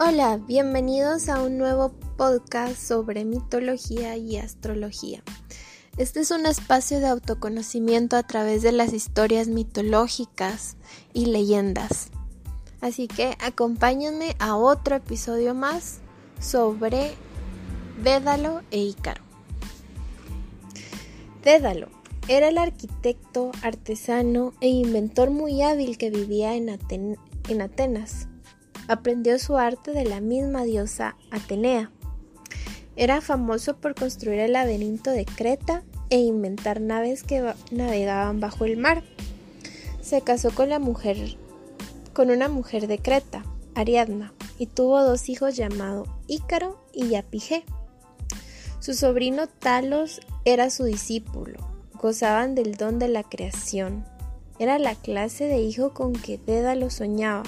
Hola, bienvenidos a un nuevo podcast sobre mitología y astrología. Este es un espacio de autoconocimiento a través de las historias mitológicas y leyendas. Así que acompáñenme a otro episodio más sobre Dédalo e Ícaro. Dédalo era el arquitecto, artesano e inventor muy hábil que vivía en, en Atenas aprendió su arte de la misma diosa Atenea. Era famoso por construir el laberinto de Creta e inventar naves que navegaban bajo el mar. Se casó con la mujer con una mujer de Creta, Ariadna, y tuvo dos hijos llamados Ícaro y Apige. Su sobrino Talos era su discípulo. Gozaban del don de la creación. Era la clase de hijo con que Dédalo soñaba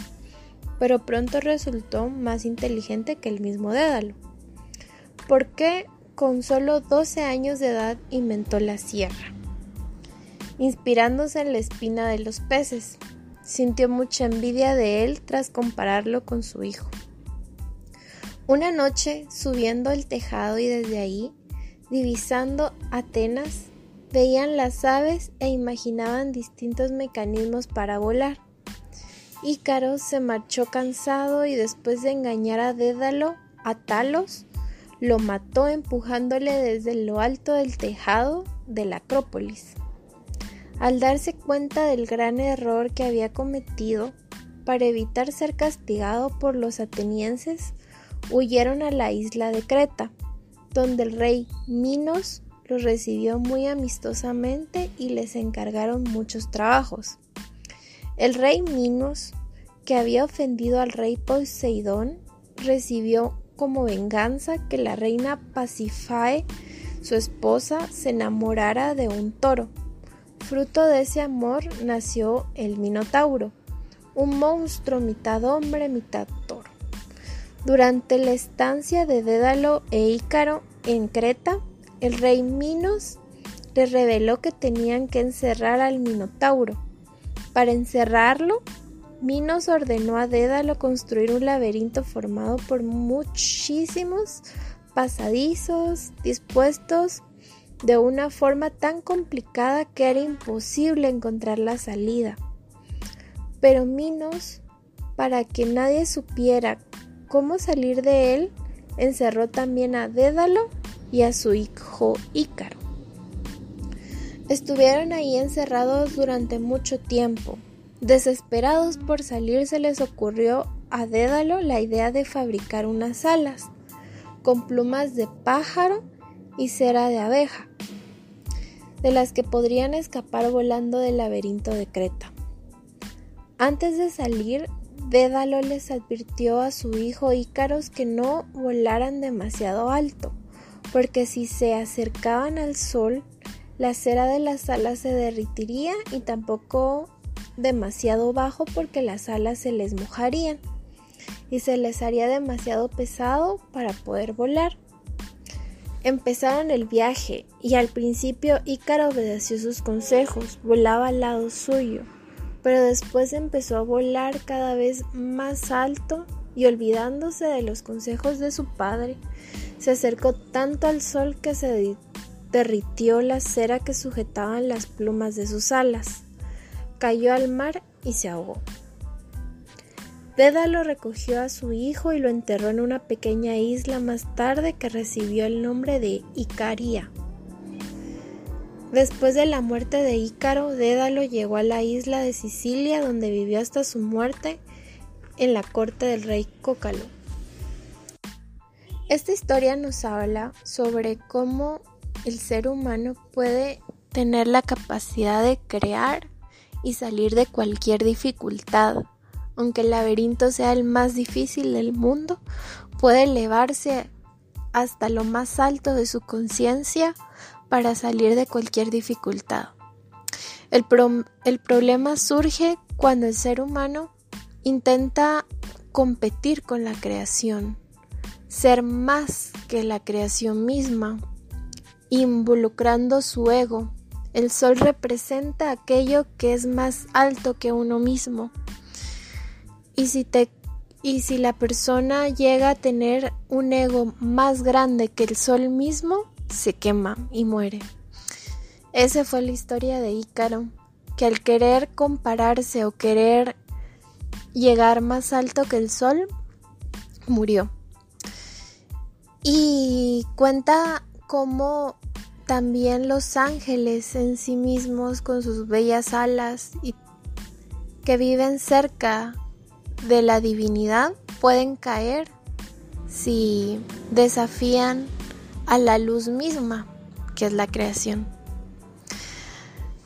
pero pronto resultó más inteligente que el mismo Dédalo. porque con solo 12 años de edad inventó la sierra? Inspirándose en la espina de los peces, sintió mucha envidia de él tras compararlo con su hijo. Una noche, subiendo el tejado y desde ahí, divisando Atenas, veían las aves e imaginaban distintos mecanismos para volar. Ícaro se marchó cansado y después de engañar a Dédalo, a Talos, lo mató empujándole desde lo alto del tejado de la Acrópolis. Al darse cuenta del gran error que había cometido, para evitar ser castigado por los atenienses, huyeron a la isla de Creta, donde el rey Minos los recibió muy amistosamente y les encargaron muchos trabajos. El rey Minos, que había ofendido al rey Poseidón, recibió como venganza que la reina Pasifae, su esposa, se enamorara de un toro. Fruto de ese amor nació el Minotauro, un monstruo mitad hombre, mitad toro. Durante la estancia de Dédalo e Ícaro en Creta, el rey Minos le reveló que tenían que encerrar al Minotauro para encerrarlo, Minos ordenó a Dédalo construir un laberinto formado por muchísimos pasadizos dispuestos de una forma tan complicada que era imposible encontrar la salida. Pero Minos, para que nadie supiera cómo salir de él, encerró también a Dédalo y a su hijo Ícaro. Estuvieron ahí encerrados durante mucho tiempo. Desesperados por salir se les ocurrió a Dédalo la idea de fabricar unas alas con plumas de pájaro y cera de abeja, de las que podrían escapar volando del laberinto de Creta. Antes de salir, Dédalo les advirtió a su hijo Ícaros que no volaran demasiado alto, porque si se acercaban al sol, la cera de las alas se derritiría y tampoco demasiado bajo porque las alas se les mojarían y se les haría demasiado pesado para poder volar. Empezaron el viaje y al principio Ícaro obedeció sus consejos, volaba al lado suyo, pero después empezó a volar cada vez más alto y olvidándose de los consejos de su padre, se acercó tanto al sol que se derritió la cera que sujetaban las plumas de sus alas, cayó al mar y se ahogó. Dédalo recogió a su hijo y lo enterró en una pequeña isla más tarde que recibió el nombre de Icaria. Después de la muerte de Ícaro, Dédalo llegó a la isla de Sicilia donde vivió hasta su muerte en la corte del rey Cócalo. Esta historia nos habla sobre cómo el ser humano puede tener la capacidad de crear y salir de cualquier dificultad. Aunque el laberinto sea el más difícil del mundo, puede elevarse hasta lo más alto de su conciencia para salir de cualquier dificultad. El, problema surge cuando el ser humano intenta competir con la creación, ser más que la creación misma involucrando su ego. El sol representa aquello que es más alto que uno mismo. Y si la persona llega a tener un ego más grande que el sol mismo, se quema y muere. Esa fue la historia de Ícaro, que al querer compararse o querer llegar más alto que el sol, murió. Y cuenta cómo también los ángeles en sí mismos con sus bellas alas y que viven cerca de la divinidad pueden caer si desafían a la luz misma, que es la creación.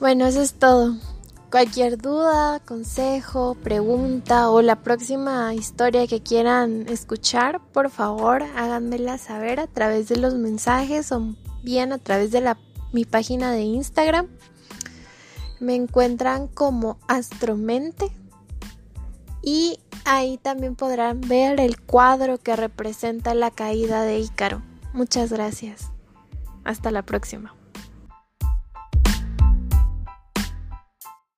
Bueno, eso es todo. Cualquier duda, consejo, pregunta o la próxima historia que quieran escuchar, por favor háganmela saber a través de los mensajes o bien a través de la, mi página de Instagram. Me encuentran como Astromente y ahí también podrán ver el cuadro que representa la caída de Ícaro. Muchas gracias. Hasta la próxima.